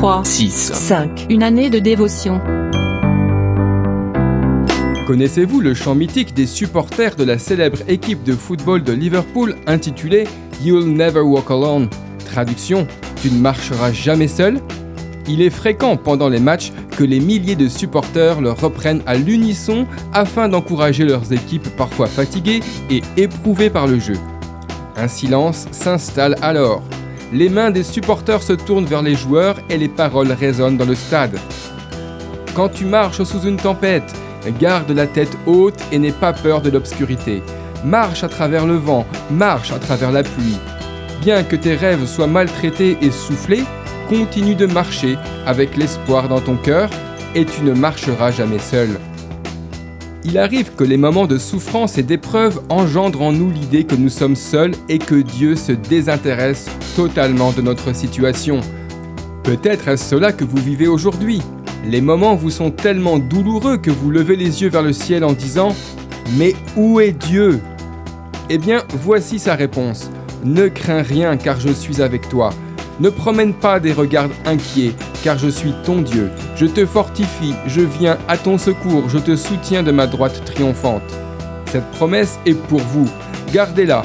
3, 6, 5. Une année de dévotion. Connaissez-vous le chant mythique des supporters de la célèbre équipe de football de Liverpool intitulé You'll Never Walk Alone? Traduction Tu ne marcheras jamais seul Il est fréquent pendant les matchs que les milliers de supporters le reprennent à l'unisson afin d'encourager leurs équipes parfois fatiguées et éprouvées par le jeu. Un silence s'installe alors. Les mains des supporters se tournent vers les joueurs et les paroles résonnent dans le stade. Quand tu marches sous une tempête, garde la tête haute et n'aie pas peur de l'obscurité. Marche à travers le vent, marche à travers la pluie. Bien que tes rêves soient maltraités et soufflés, continue de marcher avec l'espoir dans ton cœur et tu ne marcheras jamais seul. Il arrive que les moments de souffrance et d'épreuve engendrent en nous l'idée que nous sommes seuls et que Dieu se désintéresse totalement de notre situation. Peut-être est-ce cela que vous vivez aujourd'hui. Les moments vous sont tellement douloureux que vous levez les yeux vers le ciel en disant ⁇ Mais où est Dieu ?⁇ Eh bien, voici sa réponse. Ne crains rien car je suis avec toi. Ne promène pas des regards inquiets car je suis ton Dieu. Je te fortifie, je viens à ton secours, je te soutiens de ma droite triomphante. Cette promesse est pour vous. Gardez-la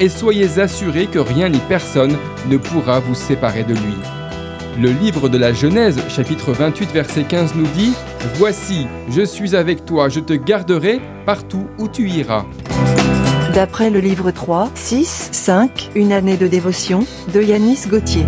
et soyez assurés que rien ni personne ne pourra vous séparer de lui. Le livre de la Genèse, chapitre 28, verset 15 nous dit ⁇ Voici, je suis avec toi, je te garderai partout où tu iras. D'après le livre 3, 6, 5, Une année de dévotion, de Yanis Gauthier.